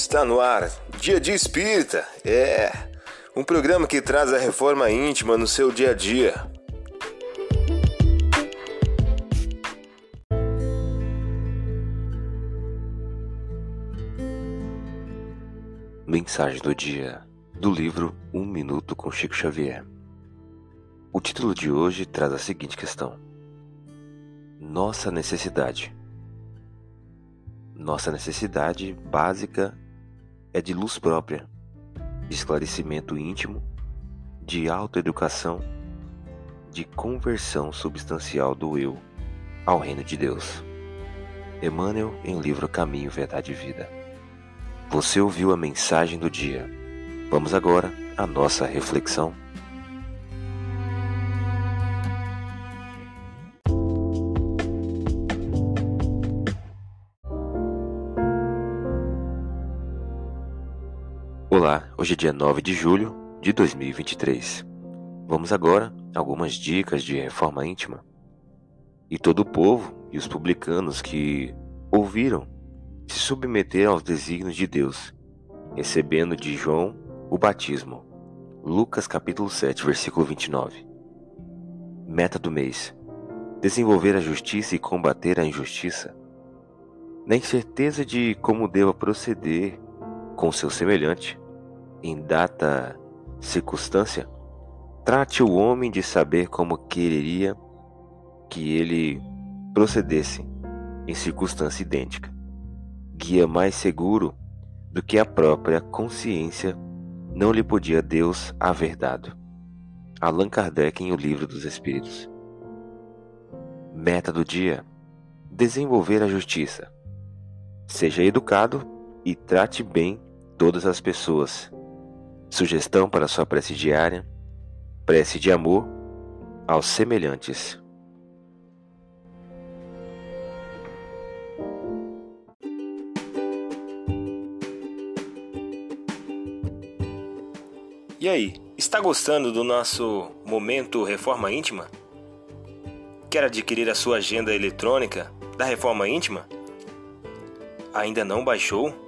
Está no ar, Dia de Espírita. É um programa que traz a reforma íntima no seu dia a dia. Mensagem do dia do livro Um Minuto com Chico Xavier. O título de hoje traz a seguinte questão: Nossa necessidade. Nossa necessidade básica é de luz própria, de esclarecimento íntimo, de autoeducação, de conversão substancial do eu ao reino de Deus. Emmanuel em livro Caminho, Verdade e Vida. Você ouviu a mensagem do dia. Vamos agora à nossa reflexão. Olá, hoje é dia 9 de julho de 2023. Vamos agora algumas dicas de reforma íntima. E todo o povo e os publicanos que ouviram se submeteram aos desígnios de Deus, recebendo de João o batismo. Lucas capítulo 7, versículo 29. Meta do mês: desenvolver a justiça e combater a injustiça. Na incerteza de como deva proceder com seu semelhante, em data circunstância, trate o homem de saber como quereria que ele procedesse em circunstância idêntica. Guia mais seguro do que a própria consciência não lhe podia Deus haver dado. Allan Kardec em O Livro dos Espíritos. Meta do dia: desenvolver a justiça. Seja educado e trate bem todas as pessoas. Sugestão para sua prece diária: prece de amor aos semelhantes. E aí, está gostando do nosso momento Reforma Íntima? Quer adquirir a sua agenda eletrônica da Reforma Íntima? Ainda não baixou?